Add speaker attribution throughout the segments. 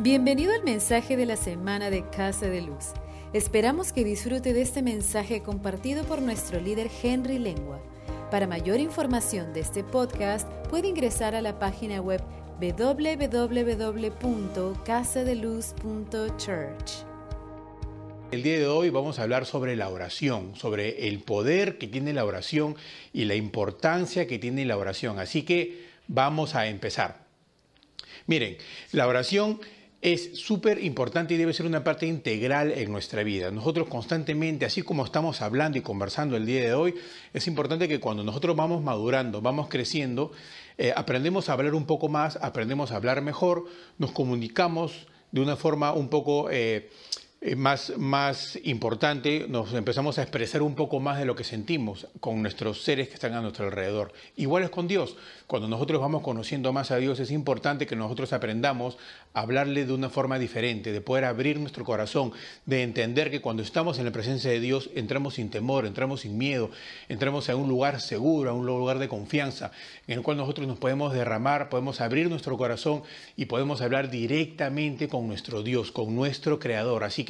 Speaker 1: Bienvenido al mensaje de la semana de Casa de Luz. Esperamos que disfrute de este mensaje compartido por nuestro líder Henry Lengua. Para mayor información de este podcast, puede ingresar a la página web www.casadeluz.church.
Speaker 2: El día de hoy vamos a hablar sobre la oración, sobre el poder que tiene la oración y la importancia que tiene la oración. Así que vamos a empezar. Miren, la oración es súper importante y debe ser una parte integral en nuestra vida. Nosotros constantemente, así como estamos hablando y conversando el día de hoy, es importante que cuando nosotros vamos madurando, vamos creciendo, eh, aprendemos a hablar un poco más, aprendemos a hablar mejor, nos comunicamos de una forma un poco... Eh, eh, más, más importante, nos empezamos a expresar un poco más de lo que sentimos con nuestros seres que están a nuestro alrededor. Igual es con Dios. Cuando nosotros vamos conociendo más a Dios, es importante que nosotros aprendamos a hablarle de una forma diferente, de poder abrir nuestro corazón, de entender que cuando estamos en la presencia de Dios, entramos sin temor, entramos sin miedo, entramos a un lugar seguro, a un lugar de confianza, en el cual nosotros nos podemos derramar, podemos abrir nuestro corazón y podemos hablar directamente con nuestro Dios, con nuestro Creador. Así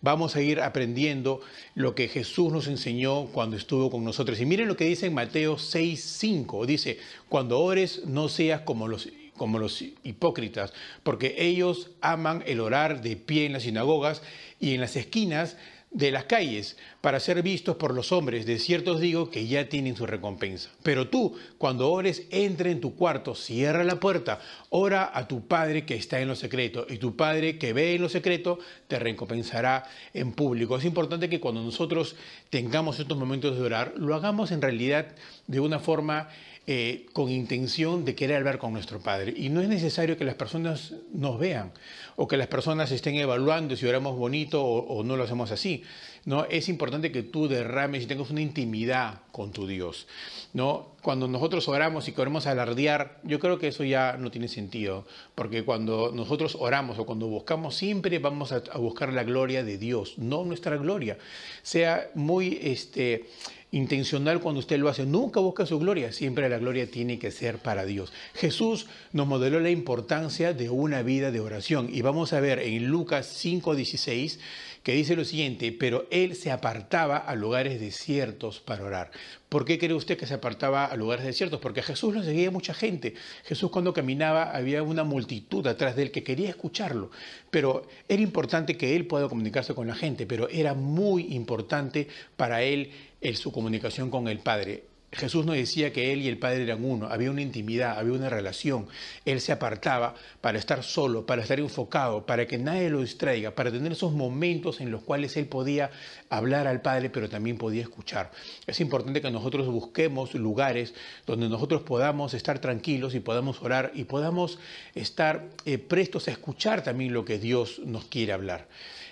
Speaker 2: vamos a ir aprendiendo lo que Jesús nos enseñó cuando estuvo con nosotros. Y miren lo que dice en Mateo 6:5. Dice, cuando ores no seas como los como los hipócritas, porque ellos aman el orar de pie en las sinagogas y en las esquinas de las calles para ser vistos por los hombres. De cierto os digo que ya tienen su recompensa. Pero tú, cuando ores, entra en tu cuarto, cierra la puerta, ora a tu Padre que está en lo secreto, y tu Padre que ve en lo secreto te recompensará en público. Es importante que cuando nosotros tengamos estos momentos de orar, lo hagamos en realidad de una forma eh, con intención de querer hablar con nuestro Padre. Y no es necesario que las personas nos vean o que las personas estén evaluando si oramos bonito o, no lo hacemos así. ¿no? Es importante que tú derrames y tengas una intimidad con tu Dios. ¿no? Cuando nosotros oramos y queremos alardear, yo creo que eso ya no tiene sentido, porque cuando nosotros oramos o cuando buscamos, siempre vamos a, a buscar la gloria de Dios, no nuestra gloria. Sea muy... este intencional cuando usted lo hace. Nunca busca su gloria, siempre la gloria tiene que ser para Dios. Jesús nos modeló la importancia de una vida de oración y vamos a ver en Lucas 5:16 que dice lo siguiente, pero él se apartaba a lugares desiertos para orar. ¿Por qué cree usted que se apartaba a lugares desiertos? Porque Jesús lo seguía mucha gente. Jesús cuando caminaba había una multitud atrás de él que quería escucharlo. Pero era importante que él pueda comunicarse con la gente, pero era muy importante para él su comunicación con el Padre. Jesús nos decía que Él y el Padre eran uno, había una intimidad, había una relación. Él se apartaba para estar solo, para estar enfocado, para que nadie lo distraiga, para tener esos momentos en los cuales Él podía hablar al Padre, pero también podía escuchar. Es importante que nosotros busquemos lugares donde nosotros podamos estar tranquilos y podamos orar y podamos estar eh, prestos a escuchar también lo que Dios nos quiere hablar.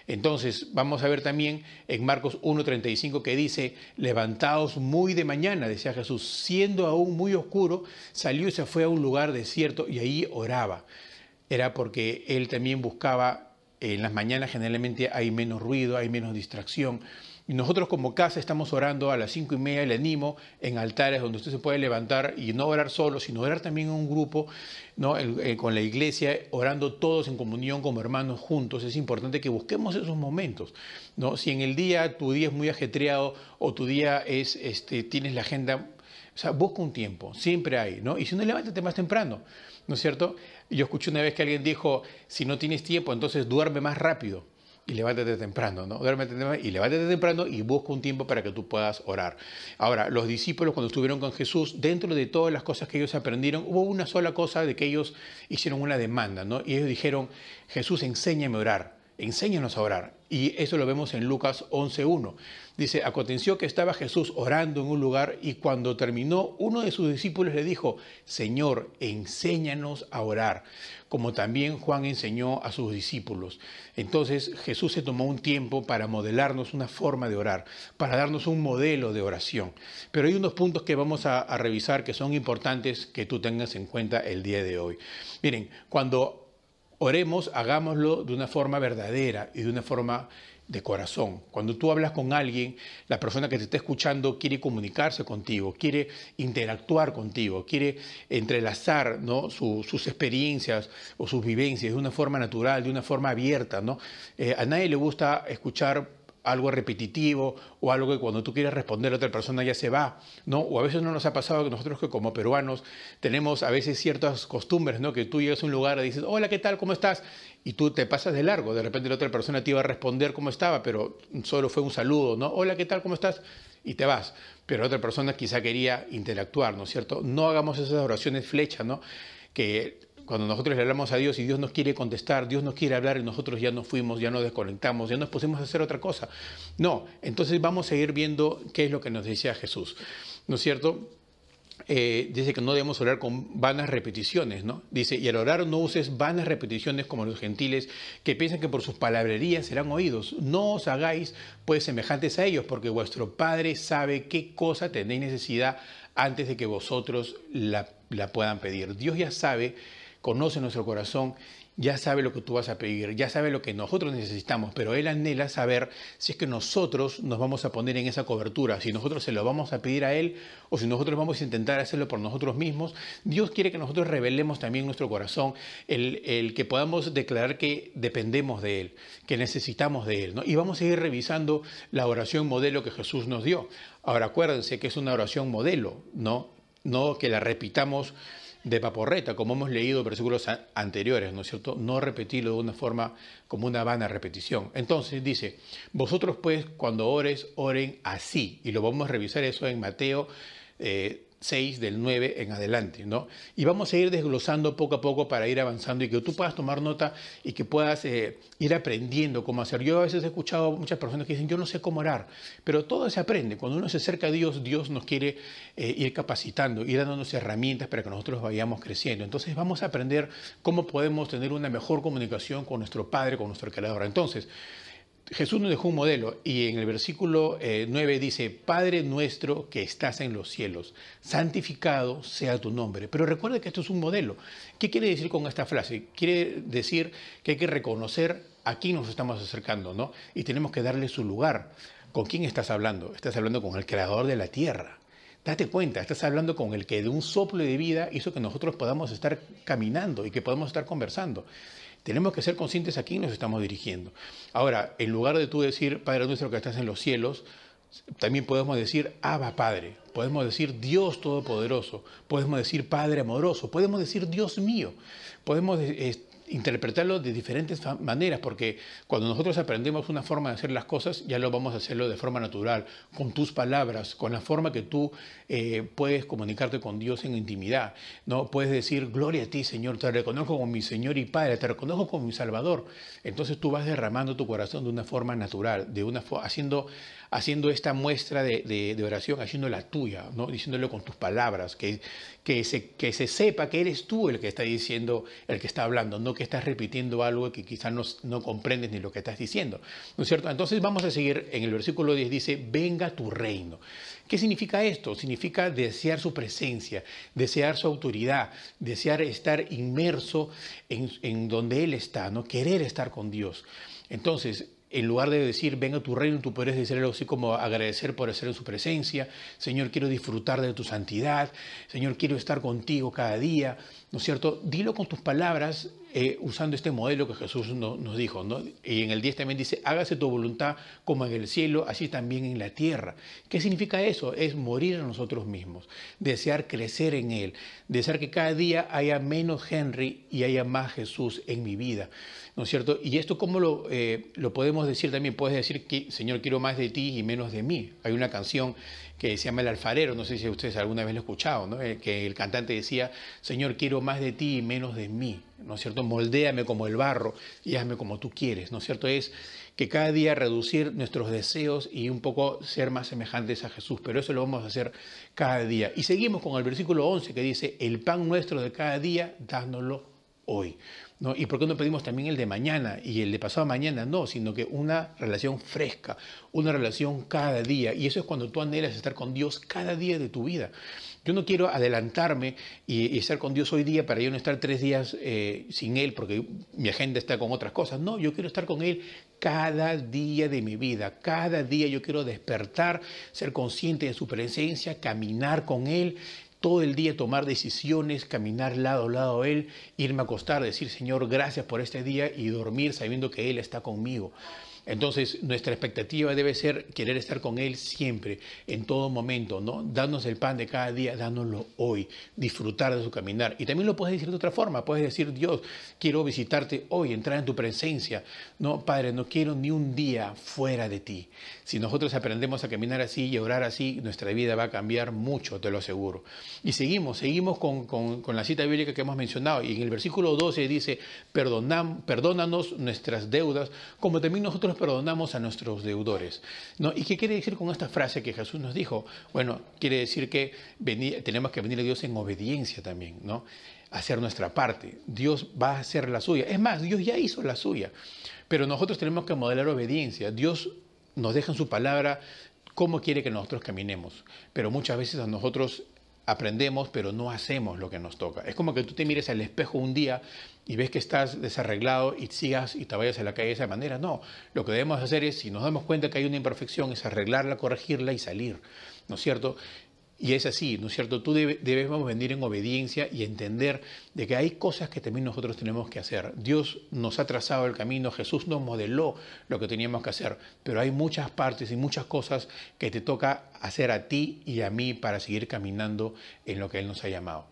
Speaker 2: Entonces, vamos a ver también en Marcos 1.35 que dice, levantaos muy de mañana, decía Jesús, siendo aún muy oscuro, salió y se fue a un lugar desierto y ahí oraba. Era porque él también buscaba, en las mañanas generalmente hay menos ruido, hay menos distracción. Y nosotros como casa estamos orando a las cinco y media, le animo en altares donde usted se puede levantar y no orar solo, sino orar también en un grupo, ¿no? Eh, con la iglesia, orando todos en comunión como hermanos juntos. Es importante que busquemos esos momentos. ¿no? Si en el día tu día es muy ajetreado o tu día es, este, tienes la agenda, o sea, busca un tiempo, siempre hay, ¿no? Y si no, levántate más temprano, ¿no es cierto? Yo escuché una vez que alguien dijo, si no tienes tiempo, entonces duerme más rápido y levántate temprano, ¿no? Duérmete y levántate temprano y busca un tiempo para que tú puedas orar. Ahora, los discípulos cuando estuvieron con Jesús, dentro de todas las cosas que ellos aprendieron, hubo una sola cosa de que ellos hicieron una demanda, ¿no? Y ellos dijeron, Jesús, enséñame a orar, enséñanos a orar. Y eso lo vemos en Lucas 11.1. Dice, aconteció que estaba Jesús orando en un lugar y cuando terminó, uno de sus discípulos le dijo, Señor, enséñanos a orar como también Juan enseñó a sus discípulos. Entonces Jesús se tomó un tiempo para modelarnos una forma de orar, para darnos un modelo de oración. Pero hay unos puntos que vamos a, revisar que son importantes que tú tengas en cuenta el día de hoy. Miren, cuando oremos, hagámoslo de una forma verdadera y de una forma de corazón. Cuando tú hablas con alguien, la persona que te está escuchando quiere comunicarse contigo, quiere interactuar contigo, quiere entrelazar ¿no? sus experiencias o sus vivencias de una forma natural, de una forma abierta. ¿no? Eh, a nadie le gusta escuchar algo repetitivo o algo que cuando tú quieres responder a otra persona ya se va, ¿no? O a veces no nos ha pasado que nosotros que como peruanos tenemos a veces ciertas costumbres, ¿no? Que tú llegas a un lugar y dices, hola, ¿qué tal? ¿Cómo estás? Y tú te pasas de largo, de repente la otra persona te iba a responder cómo estaba, pero solo fue un saludo, ¿no? Hola, ¿qué tal? ¿Cómo estás? Y te vas. Pero la otra persona quizá quería interactuar, ¿no es cierto? No hagamos esas oraciones flechas, ¿no? Que cuando nosotros le hablamos a Dios y Dios nos quiere contestar, Dios nos quiere hablar y nosotros ya nos fuimos, ya nos desconectamos, ya nos pusimos a hacer otra cosa. No, entonces vamos a ir viendo qué es lo que nos decía Jesús. ¿No es cierto? Eh, dice que no debemos orar con vanas repeticiones, ¿no? Dice, y al orar no uses vanas repeticiones como los gentiles que piensan que por sus palabrerías serán oídos. No os hagáis pues semejantes a ellos, porque vuestro Padre sabe qué cosa tenéis necesidad antes de que vosotros la, la puedan pedir. Dios ya sabe conoce nuestro corazón, ya sabe lo que tú vas a pedir, ya sabe lo que nosotros necesitamos, pero Él anhela saber si es que nosotros nos vamos a poner en esa cobertura, si nosotros se lo vamos a pedir a Él o si nosotros vamos a intentar hacerlo por nosotros mismos. Dios quiere que nosotros revelemos también nuestro corazón, el, que podamos declarar que dependemos de Él, que necesitamos de Él. ¿no? Y vamos a ir revisando la oración modelo que Jesús nos dio. Ahora acuérdense que es una oración modelo, no, no que la repitamos de paporreta, como hemos leído versículos anteriores, ¿no es cierto? No repetirlo de una forma como una vana repetición. Entonces dice, vosotros pues cuando ores, oren así. Y lo vamos a revisar eso en Mateo eh, 6 del 9 en adelante, ¿no? Y vamos a ir desglosando poco a poco para ir avanzando y que tú puedas tomar nota y que puedas eh, ir aprendiendo cómo hacer. Yo a veces he escuchado muchas personas que dicen, yo no sé cómo orar, pero todo se aprende. Cuando uno se acerca a Dios, Dios nos quiere eh, ir capacitando, ir dándonos herramientas para que nosotros vayamos creciendo. Entonces vamos a aprender cómo podemos tener una mejor comunicación con nuestro Padre, con nuestro Creador. Entonces, Jesús nos dejó un modelo y en el versículo 9 eh, dice, Padre nuestro que estás en los cielos, santificado sea tu nombre. Pero recuerda que esto es un modelo. ¿Qué quiere decir con esta frase? Quiere decir que hay que reconocer a quién nos estamos acercando, ¿no? Y tenemos que darle su lugar. ¿Con quién estás hablando? Estás hablando con el creador de la tierra. Date cuenta, estás hablando con el que de un soplo de vida hizo que nosotros podamos estar caminando y que podamos estar conversando. Tenemos que ser conscientes a quién nos estamos dirigiendo. Ahora, en lugar de tú decir, Padre nuestro que estás en los cielos, también podemos decir Abba Padre, podemos decir Dios Todopoderoso, podemos decir Padre amoroso, podemos decir Dios mío, podemos interpretarlo de diferentes maneras, porque cuando nosotros aprendemos una forma de hacer las cosas, ya lo vamos a hacerlo de forma natural, con tus palabras, con la forma que tú eh, puedes comunicarte con Dios en intimidad. ¿no? Puedes decir, gloria a ti, Señor, te reconozco como mi Señor y Padre, te reconozco como mi Salvador. Entonces tú vas derramando tu corazón de una forma natural, de una haciendo haciendo esta muestra de, oración, haciendo la tuya, ¿no? diciéndolo con tus palabras, que, que, se, que se sepa que eres tú el que está diciendo, el que está hablando, no que estás repitiendo algo que quizás no, no comprendes ni lo que estás diciendo. ¿No es cierto? Entonces vamos a seguir, en el versículo 10 dice, venga tu reino. ¿Qué significa esto? Significa desear su presencia, desear su autoridad, desear estar inmerso en, en donde Él está, ¿no? querer estar con Dios. Entonces, en lugar de decir, venga tu reino, tú puedes decir algo así como agradecer por estar en su presencia. Señor, quiero disfrutar de tu santidad. Señor, quiero estar contigo cada día. ¿No es cierto? Dilo con tus palabras eh, usando este modelo que Jesús nos dijo. ¿no? Y en el 10 también dice, hágase tu voluntad como en el cielo, así también en la tierra. ¿Qué significa eso? Es morir a nosotros mismos, desear crecer en Él, desear que cada día haya menos Henry y haya más Jesús en mi vida. ¿no es cierto? Y esto, ¿cómo lo, eh, lo podemos decir también? Puedes decir que, Señor, quiero más de ti y menos de mí. Hay una canción que se llama El Alfarero, no sé si ustedes alguna vez lo han escuchado, ¿no? Eh, que el cantante decía, Señor, quiero más de ti y menos de mí, ¿no es cierto? Moldéame como el barro y hazme como tú quieres, ¿no es cierto? Es que cada día reducir nuestros deseos y un poco ser más semejantes a Jesús, pero eso lo vamos a hacer cada día. Y seguimos con el versículo 11 que dice, el pan nuestro de cada día, dánoslo hoy. ¿No? ¿Y por qué no pedimos también el de mañana y el de pasado mañana? No, sino que una relación fresca, una relación cada día. Y eso es cuando tú anhelas estar con Dios cada día de tu vida. Yo no quiero adelantarme y, estar con Dios hoy día para yo no estar tres días eh, sin Él porque mi agenda está con otras cosas. No, yo quiero estar con Él cada día de mi vida. Cada día yo quiero despertar, ser consciente de su presencia, caminar con Él, todo el día tomar decisiones, caminar lado a lado a Él, irme a acostar, decir Señor, gracias por este día y dormir sabiendo que Él está conmigo. Entonces, nuestra expectativa debe ser querer estar con Él siempre, en todo momento, ¿no? Darnos el pan de cada día, dándolo hoy, disfrutar de su caminar. Y también lo puedes decir de otra forma, puedes decir, Dios, quiero visitarte hoy, entrar en tu presencia. No, Padre, no quiero ni un día fuera de ti. Si nosotros aprendemos a caminar así y a orar así, nuestra vida va a cambiar mucho, te lo aseguro. Y seguimos, seguimos con, con la cita bíblica que hemos mencionado. Y en el versículo 12 dice, perdónanos nuestras deudas, como también nosotros perdonamos a nuestros deudores. ¿no? ¿Y qué quiere decir con esta frase que Jesús nos dijo? Bueno, quiere decir que tenemos que venir a Dios en obediencia también, ¿no? hacer nuestra parte. Dios va a hacer la suya. Es más, Dios ya hizo la suya. Pero nosotros tenemos que modelar obediencia. Dios nos deja en su palabra cómo quiere que nosotros caminemos. Pero muchas veces a nosotros aprendemos, pero no hacemos lo que nos toca. Es como que tú te mires al espejo un día y ves que estás desarreglado y sigas y te vayas a la calle de esa manera. No, lo que debemos hacer es, si nos damos cuenta que hay una imperfección, es arreglarla, corregirla y salir, ¿no es cierto? Y es así, ¿no es cierto? Tú debemos venir en obediencia y entender de que hay cosas que también nosotros tenemos que hacer. Dios nos ha trazado el camino, Jesús nos modeló lo que teníamos que hacer, pero hay muchas partes y muchas cosas que te toca hacer a ti y a mí para seguir caminando en lo que Él nos ha llamado.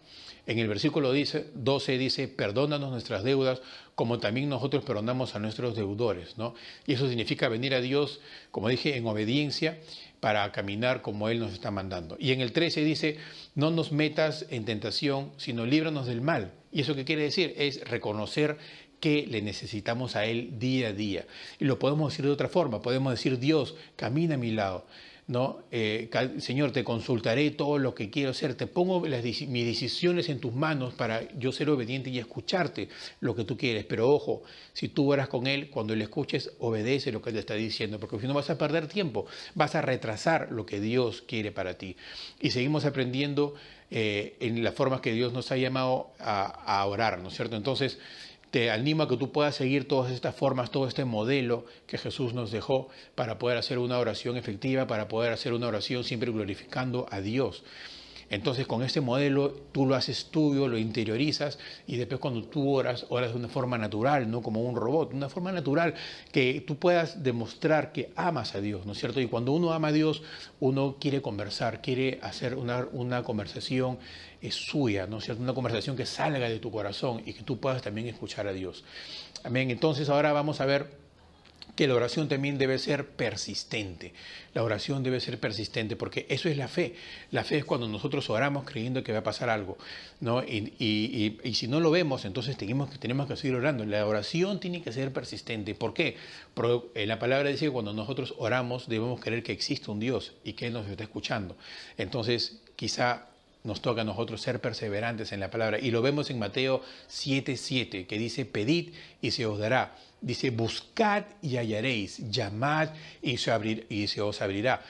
Speaker 2: En el versículo 12 dice, perdónanos nuestras deudas como también nosotros perdonamos a nuestros deudores. ¿no? Y eso significa venir a Dios, como dije, en obediencia para caminar como Él nos está mandando. Y en el 13 dice, no nos metas en tentación, sino líbranos del mal. ¿Y eso qué quiere decir? Es reconocer que le necesitamos a Él día a día. Y lo podemos decir de otra forma, podemos decir, Dios, camina a mi lado. ¿No? Eh, Señor, te consultaré todo lo que quiero hacer, te pongo las, mis decisiones en tus manos para yo ser obediente y escucharte lo que tú quieres. Pero ojo, si tú oras con Él, cuando le escuches, obedece lo que Él te está diciendo, porque si no vas a perder tiempo, vas a retrasar lo que Dios quiere para ti. Y seguimos aprendiendo eh, en las formas que Dios nos ha llamado a, a orar, ¿no es cierto? Entonces, te animo a que tú puedas seguir todas estas formas, todo este modelo que Jesús nos dejó para poder hacer una oración efectiva, para poder hacer una oración siempre glorificando a Dios. Entonces con este modelo tú lo haces tuyo, lo interiorizas y después cuando tú oras, oras de una forma natural, no como un robot, una forma natural que tú puedas demostrar que amas a Dios, ¿no es cierto? Y cuando uno ama a Dios, uno quiere conversar, quiere hacer una, una conversación es suya, ¿no es cierto? Una conversación que salga de tu corazón y que tú puedas también escuchar a Dios. Amén. Entonces ahora vamos a ver que la oración también debe ser persistente. La oración debe ser persistente porque eso es la fe. La fe es cuando nosotros oramos creyendo que va a pasar algo. ¿no? Y, si no lo vemos, entonces tenemos que, tenemos que seguir orando. La oración tiene que ser persistente. ¿Por qué? Porque la palabra dice que cuando nosotros oramos debemos creer que existe un Dios y que Él nos está escuchando. Entonces, quizá nos toca a nosotros ser perseverantes en la palabra. Y lo vemos en Mateo 7:7, que dice, pedid y se os dará. Dice, buscad y hallaréis, llamad y se, y se os abrirá.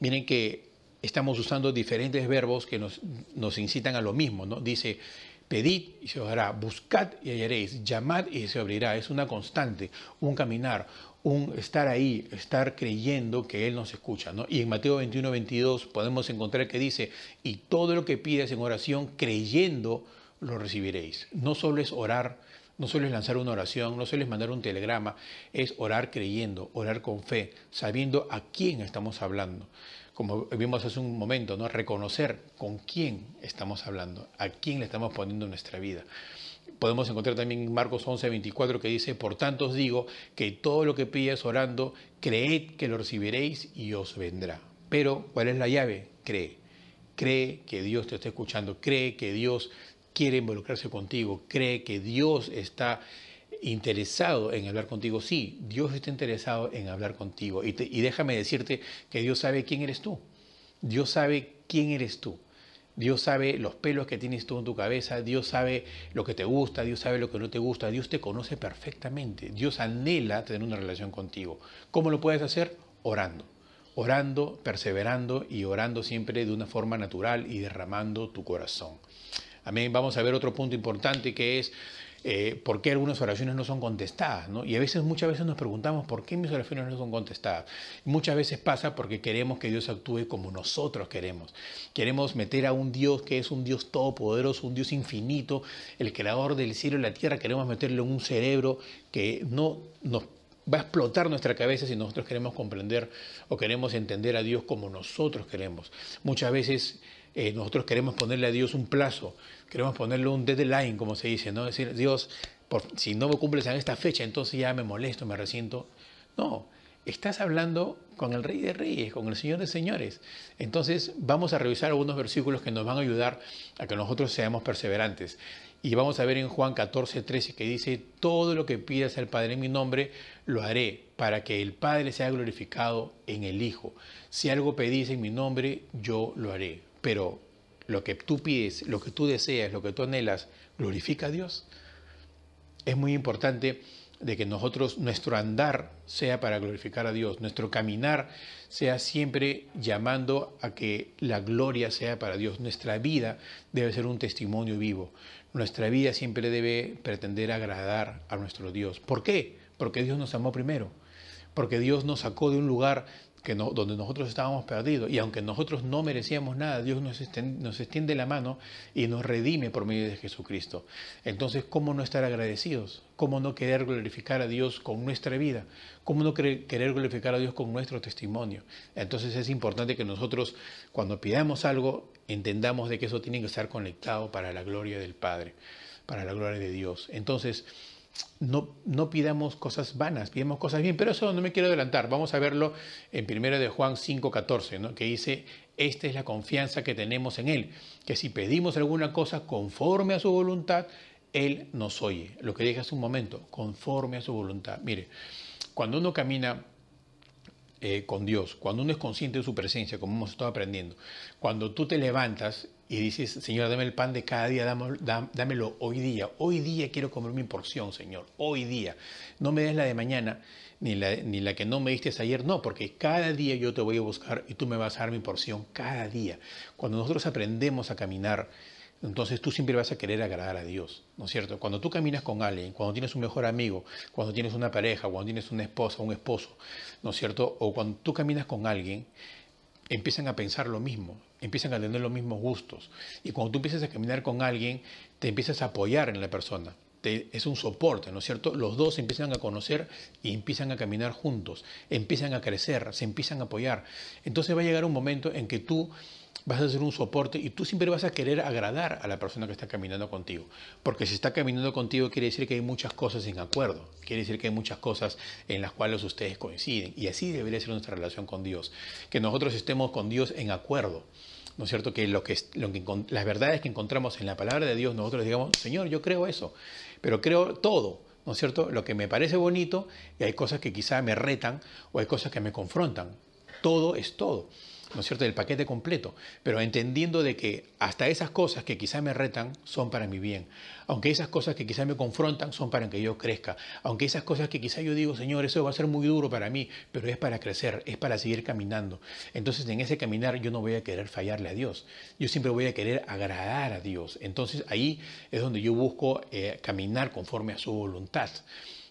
Speaker 2: Miren que estamos usando diferentes verbos que nos, nos incitan a lo mismo, ¿no? Dice, pedid y se os dará, buscad y hallaréis, llamad y se abrirá. Es una constante, un caminar, un estar ahí, estar creyendo que Él nos escucha. Y en Mateo 21, 22 podemos encontrar que dice, y todo lo que pides en oración, creyendo, lo recibiréis. No solo es orar no solo lanzar una oración, no solo mandar un telegrama, es orar creyendo, orar con fe, sabiendo a quién estamos hablando. Como vimos hace un momento, ¿no? reconocer con quién estamos hablando, a quién le estamos poniendo nuestra vida. Podemos encontrar también Marcos 11, 24 que dice, por tanto os digo que todo lo que pides orando, creed que lo recibiréis y os vendrá. Pero, ¿cuál es la llave? Cree. Cree que Dios te está escuchando, cree que Dios quiere involucrarse contigo, cree que Dios está interesado en hablar contigo. Sí, Dios está interesado en hablar contigo. Y, déjame decirte que Dios sabe quién eres tú. Dios sabe quién eres tú. Dios sabe los pelos que tienes tú en tu cabeza, Dios sabe lo que te gusta, Dios sabe lo que no te gusta, Dios te conoce perfectamente, Dios anhela tener una relación contigo. ¿Cómo lo puedes hacer? Orando, orando, perseverando y orando siempre de una forma natural y derramando tu corazón. Amén. Vamos a ver otro punto importante que es eh, por qué algunas oraciones no son contestadas. Y a veces, muchas veces nos preguntamos por qué mis oraciones no son contestadas. Muchas veces pasa porque queremos que Dios actúe como nosotros queremos. Queremos meter a un Dios que es un Dios todopoderoso, un Dios infinito, el creador del cielo y la tierra. Queremos meterle un cerebro que no nos va a explotar nuestra cabeza si nosotros queremos comprender o queremos entender a Dios como nosotros queremos. Muchas veces eh, nosotros queremos ponerle a Dios un plazo, queremos ponerle un deadline, como se dice, ¿no? Decir, Dios, por, si no me cumples en esta fecha, entonces ya me molesto, me resiento. No, estás hablando con el Rey de Reyes, con el Señor de Señores. Entonces vamos a revisar algunos versículos que nos van a ayudar a que nosotros seamos perseverantes. Y vamos a ver en Juan 14, 13 que dice, todo lo que pidas al Padre en mi nombre, lo haré para que el Padre sea glorificado en el Hijo. Si algo pedís en mi nombre, yo lo haré pero lo que tú pides, lo que tú deseas, lo que tú anhelas, glorifica a Dios. Es muy importante de que nosotros, nuestro andar sea para glorificar a Dios, nuestro caminar sea siempre llamando a que la gloria sea para Dios. Nuestra vida debe ser un testimonio vivo. Nuestra vida siempre debe pretender agradar a nuestro Dios. ¿Por qué? Porque Dios nos amó primero. Porque Dios nos sacó de un lugar donde nosotros estábamos perdidos. Y aunque nosotros no merecíamos nada, Dios nos extiende, nos extiende la mano y nos redime por medio de Jesucristo. Entonces, ¿cómo no estar agradecidos? ¿Cómo no querer glorificar a Dios con nuestra vida? ¿Cómo no querer glorificar a Dios con nuestro testimonio? Entonces es importante que nosotros, cuando pidamos algo, entendamos de que eso tiene que estar conectado para la gloria del Padre, para la gloria de Dios. Entonces, no, no, pidamos cosas vanas, pidamos cosas bien, pero eso no me quiero adelantar. Vamos a verlo en 1 de Juan 5:14, ¿no? que dice, esta es la confianza que tenemos en Él, que si pedimos alguna cosa conforme a su voluntad, Él nos oye. Lo que dije hace un momento, conforme a su voluntad. Mire, cuando uno camina eh, con Dios, cuando uno es consciente de su presencia, como hemos estado aprendiendo, cuando tú te levantas y dices, Señor, dame el pan de cada día, dámelo, hoy día. Hoy día quiero comer mi porción, Señor. Hoy día. No me des la de mañana, ni la, ni la que no me diste ayer. No, porque cada día yo te voy a buscar y tú me vas a dar mi porción cada día. Cuando nosotros aprendemos a caminar, entonces tú siempre vas a querer agradar a Dios, ¿no es cierto? Cuando tú caminas con alguien, cuando tienes un mejor amigo, cuando tienes una pareja, cuando tienes una esposa, un esposo, ¿no es cierto? O cuando tú caminas con alguien, empiezan a pensar lo mismo, empiezan a tener los mismos gustos. Y cuando tú empiezas a caminar con alguien, te empiezas a apoyar en la persona. es un soporte, ¿no es cierto? Los dos empiezan a conocer y empiezan a caminar juntos, empiezan a crecer, se empiezan a apoyar. Entonces va a llegar un momento en que tú vas a ser un soporte y tú siempre vas a querer agradar a la persona que está caminando contigo. Porque si está caminando contigo quiere decir que hay muchas cosas en acuerdo, quiere decir que hay muchas cosas en las cuales ustedes coinciden. Y así debería ser nuestra relación con Dios. Que nosotros estemos con Dios en acuerdo. ¿No es cierto? Que, lo que, lo que las verdades que encontramos en la palabra de Dios, nosotros digamos, Señor, yo creo eso, pero creo todo, ¿no es cierto? Lo que me parece bonito y hay cosas que quizá me retan o hay cosas que me confrontan. Todo es todo. ¿No es cierto?, del paquete completo, pero entendiendo de que hasta esas cosas que quizá me retan son para mi bien, aunque esas cosas que quizá me confrontan son para que yo crezca, aunque esas cosas que quizá yo digo, Señor, eso va a ser muy duro para mí, pero es para crecer, es para seguir caminando. Entonces en ese caminar yo no voy a querer fallarle a Dios, yo siempre voy a querer agradar a Dios. Entonces ahí es donde yo busco eh, caminar conforme a su voluntad,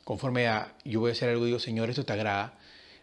Speaker 2: conforme a, yo voy a hacer algo, digo, Señor, esto te agrada,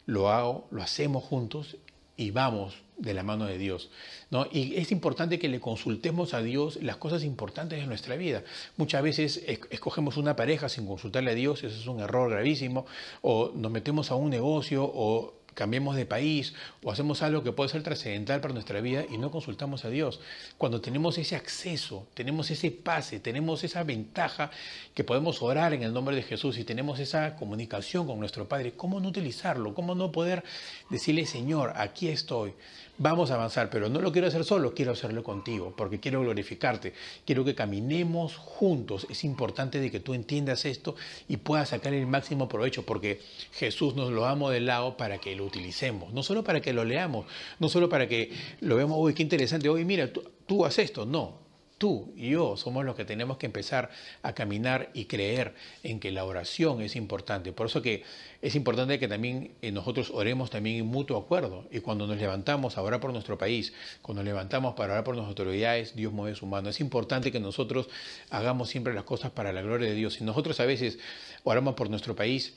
Speaker 2: lo hago, lo hacemos juntos y vamos de la mano de Dios. ¿no? Y es importante que le consultemos a Dios las cosas importantes de nuestra vida. Muchas veces escogemos una pareja sin consultarle a Dios, eso es un error gravísimo, o nos metemos a un negocio o cambiemos de país o hacemos algo que puede ser trascendental para nuestra vida y no consultamos a Dios. Cuando tenemos ese acceso, tenemos ese pase, tenemos esa ventaja que podemos orar en el nombre de Jesús y tenemos esa comunicación con nuestro Padre, ¿cómo no utilizarlo? ¿Cómo no poder decirle, Señor, aquí estoy? Vamos a avanzar, pero no lo quiero hacer solo, quiero hacerlo contigo, porque quiero glorificarte, quiero que caminemos juntos. Es importante de que tú entiendas esto y puedas sacar el máximo provecho, porque Jesús nos lo ha modelado para que lo utilicemos, no solo para que lo leamos, no solo para que lo veamos, uy, qué interesante, hoy mira, tú, tú haces esto, no, tú y yo somos los que tenemos que empezar a caminar y creer en que la oración es importante. Por eso que es importante que también eh, nosotros oremos también en mutuo acuerdo. Y cuando nos levantamos a orar por nuestro país, cuando nos levantamos para orar por nuestras autoridades, Dios mueve su mano. Es importante que nosotros hagamos siempre las cosas para la gloria de Dios. Si nosotros a veces oramos por nuestro país,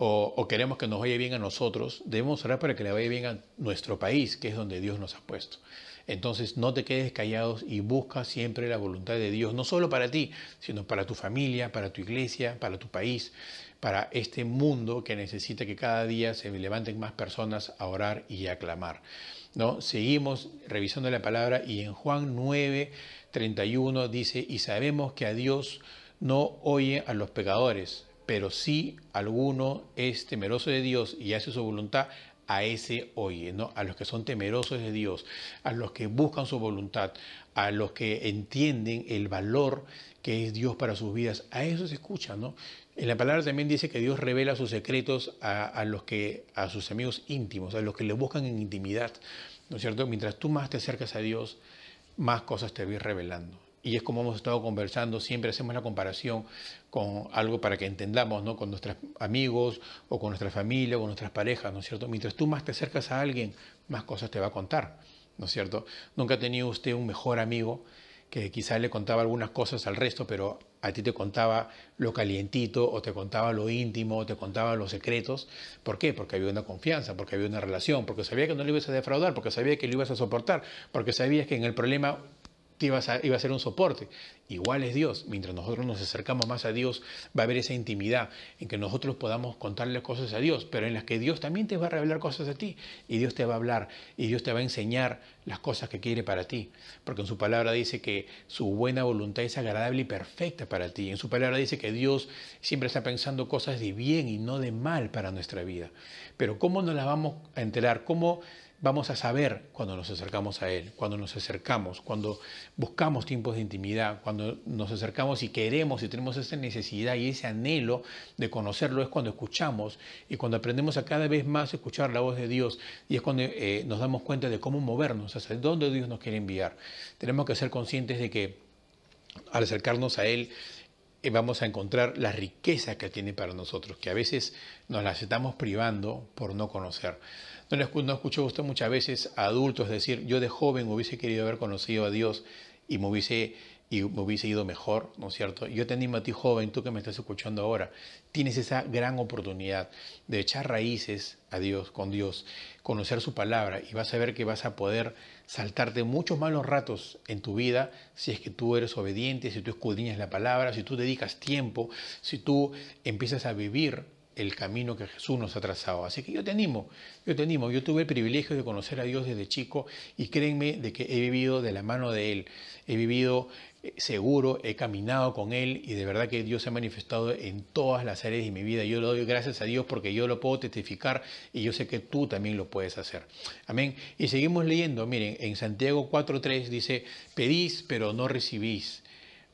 Speaker 2: o, queremos que nos vaya bien a nosotros, debemos orar para que le vaya bien a nuestro país, que es donde Dios nos ha puesto. Entonces no te quedes callados y busca siempre la voluntad de Dios, no solo para ti, sino para tu familia, para tu iglesia, para tu país, para este mundo que necesita que cada día se levanten más personas a orar y a clamar. ¿no? Seguimos revisando la palabra y en Juan 9, 31 dice, y sabemos que a Dios no oye a los pecadores, pero si alguno es temeroso de Dios y hace su voluntad, a ese oye, ¿no? A los que son temerosos de Dios, a los que buscan su voluntad, a los que entienden el valor que es Dios para sus vidas, a eso se escucha, ¿no? En la palabra también dice que Dios revela sus secretos a, a, los que, a sus amigos íntimos, a los que le buscan en intimidad, ¿no es cierto? Mientras tú más te acercas a Dios, más cosas te voy revelando y es como hemos estado conversando, siempre hacemos la comparación con algo para que entendamos, ¿no? Con nuestros amigos o con nuestra familia o con nuestras parejas, ¿no es cierto? Mientras tú más te acercas a alguien, más cosas te va a contar, ¿no es cierto? Nunca ha tenido usted un mejor amigo que quizás le contaba algunas cosas al resto, pero a ti te contaba lo calientito o te contaba lo íntimo o te contaba los secretos. ¿Por qué? Porque había una confianza, porque había una relación, porque sabía que no le ibas a defraudar, porque sabía que lo ibas a soportar, porque sabías que en el problema iba a, ser un soporte. Igual es Dios. Mientras nosotros nos acercamos más a Dios, va a haber esa intimidad en que nosotros podamos contarle cosas a Dios, pero en las que Dios también te va a revelar cosas a ti. Y Dios te va a hablar y Dios te va a enseñar las cosas que quiere para ti. Porque en su palabra dice que su buena voluntad es agradable y perfecta para ti. En su palabra dice que Dios siempre está pensando cosas de bien y no de mal para nuestra vida. Pero ¿cómo nos las vamos a enterar? ¿Cómo vamos a saber cuando nos acercamos a Él, cuando nos acercamos, cuando buscamos tiempos de intimidad, cuando nos acercamos y queremos y tenemos esa necesidad y ese anhelo de conocerlo, es cuando escuchamos y cuando aprendemos a cada vez más escuchar la voz de Dios y es cuando eh, nos damos cuenta de cómo movernos, hacia dónde Dios nos quiere enviar. Tenemos que ser conscientes de que al acercarnos a Él, eh, vamos a encontrar la riqueza que tiene para nosotros, que a veces nos las estamos privando por no conocer. ¿No, escuchó usted muchas veces a adultos decir, yo de joven hubiese querido haber conocido a Dios y me hubiese, y me hubiese ido mejor, ¿no es cierto? Yo te animo a ti joven, tú que me estás escuchando ahora, tienes esa gran oportunidad de echar raíces a Dios, con Dios, conocer su palabra y vas a ver que vas a poder saltarte muchos malos ratos en tu vida si es que tú eres obediente, si tú escudriñas la palabra, si tú dedicas tiempo, si tú empiezas a vivir el camino que Jesús nos ha trazado. Así que yo te animo, yo te animo. Yo tuve el privilegio de conocer a Dios desde chico y créenme de que he vivido de la mano de Él. He vivido eh, seguro, he caminado con Él y de verdad que Dios se ha manifestado en todas las áreas de mi vida. Yo le doy gracias a Dios porque yo lo puedo testificar y yo sé que tú también lo puedes hacer. Amén. Y seguimos leyendo. Miren, en Santiago 4.3 dice, pedís pero no recibís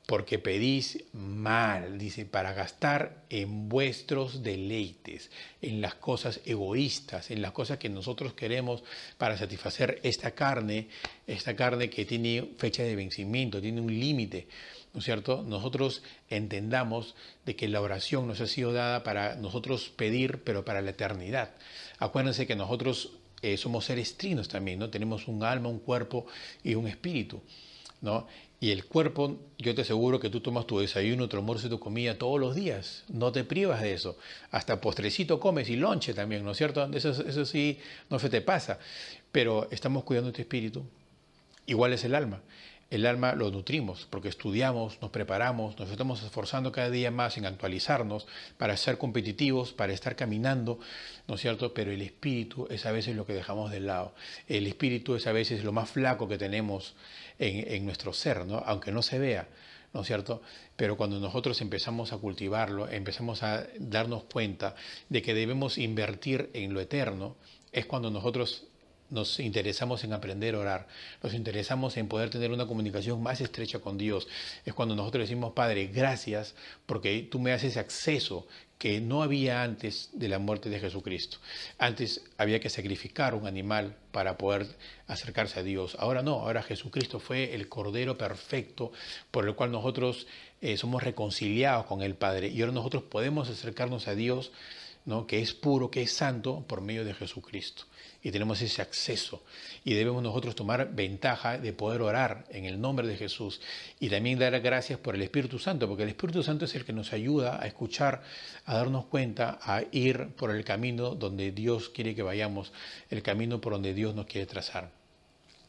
Speaker 2: porque pedís mal, dice, para gastar en vuestros deleites, en las cosas egoístas, en las cosas que nosotros queremos para satisfacer esta carne, esta carne que tiene fecha de vencimiento, tiene un límite, ¿no es cierto? Nosotros entendamos de que la oración nos ha sido dada para nosotros pedir, pero para la eternidad. Acuérdense que nosotros eh, somos seres trinos también, ¿no? Tenemos un alma, un cuerpo y un espíritu. ¿no? Y el cuerpo, yo te aseguro que tú tomas tu desayuno, tu almuerzo y tu comida todos los días. No te privas de eso. Hasta postrecito comes y lonche también, ¿no es cierto? Eso, eso sí, no se te pasa. Pero estamos cuidando tu espíritu. Igual es el alma el alma lo nutrimos, porque estudiamos, nos preparamos, nos estamos esforzando cada día más en actualizarnos para ser competitivos, para estar caminando, ¿no es cierto? Pero el espíritu es a veces lo que dejamos de lado. El espíritu es a veces lo más flaco que tenemos en, en nuestro ser, ¿no? Aunque no se vea. ¿no es cierto? Pero cuando nosotros empezamos a cultivarlo, empezamos a darnos cuenta de que debemos invertir en lo eterno, es cuando nosotros nos interesamos en aprender a orar, nos interesamos en poder tener una comunicación más estrecha con Dios. Es cuando nosotros decimos, Padre, gracias porque tú me haces acceso que no había antes de la muerte de Jesucristo. Antes había que sacrificar un animal para poder acercarse a Dios. Ahora no, ahora Jesucristo fue el Cordero perfecto por el cual nosotros eh, somos reconciliados con el Padre y ahora nosotros podemos acercarnos a Dios, ¿no? que es puro, que es santo, por medio de Jesucristo y tenemos ese acceso. Y debemos nosotros tomar ventaja de poder orar en el nombre de Jesús y también dar gracias por el Espíritu Santo, porque el Espíritu Santo es el que nos ayuda a escuchar, a darnos cuenta, a ir por el camino donde Dios quiere que vayamos, el camino por donde Dios nos quiere trazar.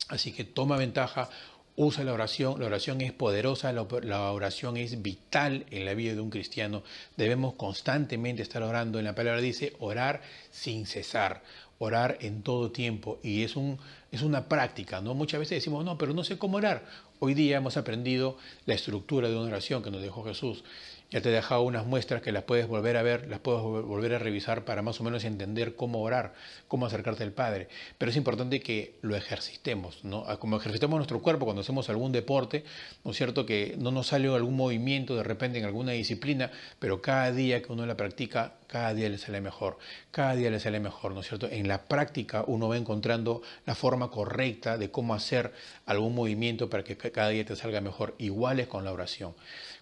Speaker 2: Así que toma ventaja, usa la oración, la oración es poderosa, la, oración es vital en la vida de un cristiano. Debemos constantemente estar orando. En la palabra dice orar sin cesar orar en todo tiempo y es, un, es una práctica, ¿no? Muchas veces decimos, no, pero no sé cómo orar. Hoy día hemos aprendido la estructura de una oración que nos dejó Jesús. Ya te he dejado unas muestras que las puedes volver a ver, las puedes volver a revisar para más o menos entender cómo orar, cómo acercarte al Padre. Pero es importante que lo ejercitemos, ¿no? Ah, como ejercitamos nuestro cuerpo cuando hacemos algún deporte, ¿no es cierto? Que no nos sale algún movimiento de repente en alguna disciplina, pero cada día que uno la practica, cada día le sale mejor, cada día le sale mejor, ¿no es cierto? En la práctica uno va encontrando la forma correcta de cómo hacer algún movimiento para que cada día te salga mejor. Igual es con la oración.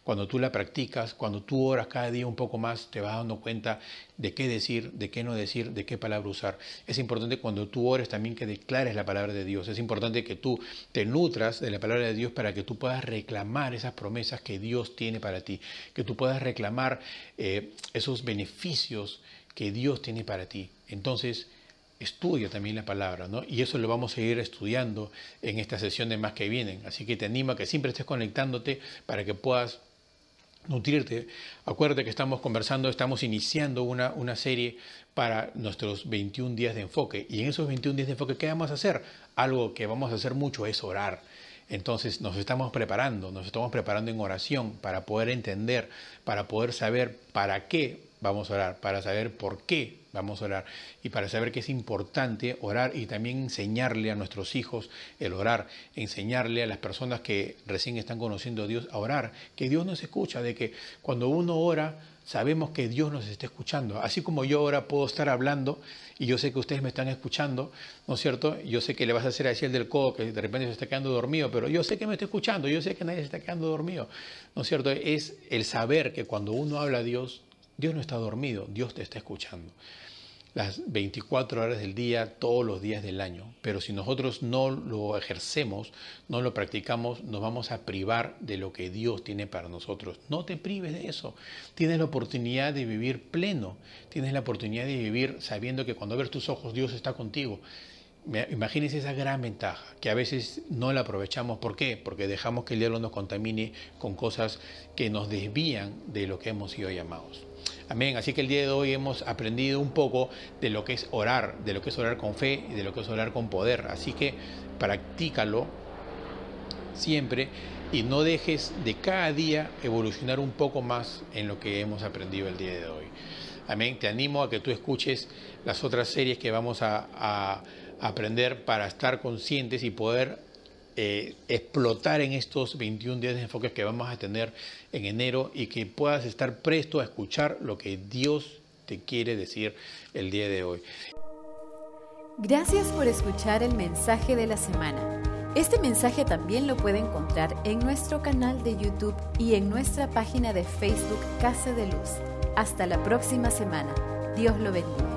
Speaker 2: Cuando tú la practicas, cuando tú oras cada día un poco más, te vas dando cuenta de qué decir, de qué no decir, de qué palabra usar. Es importante cuando tú ores también que declares la palabra de Dios. Es importante que tú te nutras de la palabra de Dios para que tú puedas reclamar esas promesas que Dios tiene para ti, que tú puedas reclamar eh, esos que Dios tiene para ti. Entonces, estudia también la palabra, ¿no? Y eso lo vamos a ir estudiando en esta sesión de más que vienen. Así que te animo a que siempre estés conectándote para que puedas nutrirte. Acuérdate que estamos conversando, estamos iniciando una, una serie para nuestros 21 días de enfoque. Y en esos 21 días de enfoque, ¿qué vamos a hacer? Algo que vamos a hacer mucho es orar. Entonces nos estamos preparando, nos estamos preparando en oración para poder entender, para poder saber para qué vamos a orar, para saber por qué vamos a orar y para saber que es importante orar y también enseñarle a nuestros hijos el orar, enseñarle a las personas que recién están conociendo a Dios a orar, que Dios nos escucha, de que cuando uno ora sabemos que Dios nos está escuchando. Así como yo ahora puedo estar hablando y yo sé que ustedes me están escuchando, ¿no es cierto? Yo sé que le vas a hacer así el del codo que de repente se está quedando dormido, pero yo sé que me está escuchando, yo sé que nadie se está quedando dormido, ¿no es cierto? Es el saber que cuando uno habla a Dios, Dios no está dormido, Dios te está escuchando. Las 24 horas del día, todos los días del año. Pero si nosotros no lo ejercemos, no lo practicamos, nos vamos a privar de lo que Dios tiene para nosotros. No te prives de eso. Tienes la oportunidad de vivir pleno. Tienes la oportunidad de vivir sabiendo que cuando abres tus ojos Dios está contigo. Imagínense esa gran ventaja que a veces no la aprovechamos. ¿Por qué? Porque dejamos que el diablo nos contamine con cosas que nos desvían de lo que hemos sido llamados. Amén. Así que el día de hoy hemos aprendido un poco de lo que es orar, de lo que es orar con fe y de lo que es orar con poder. Así que practícalo siempre y no dejes de cada día evolucionar un poco más en lo que hemos aprendido el día de hoy. Amén. Te animo a que tú escuches las otras series que vamos a, a aprender para estar conscientes y poder eh, explotar en estos 21 días de enfoques que vamos a tener en enero y que puedas estar presto a escuchar lo que Dios te quiere decir el día de hoy.
Speaker 1: Gracias por escuchar el mensaje de la semana. Este mensaje también lo puede encontrar en nuestro canal de YouTube y en nuestra página de Facebook Casa de Luz. Hasta la próxima semana. Dios lo bendiga.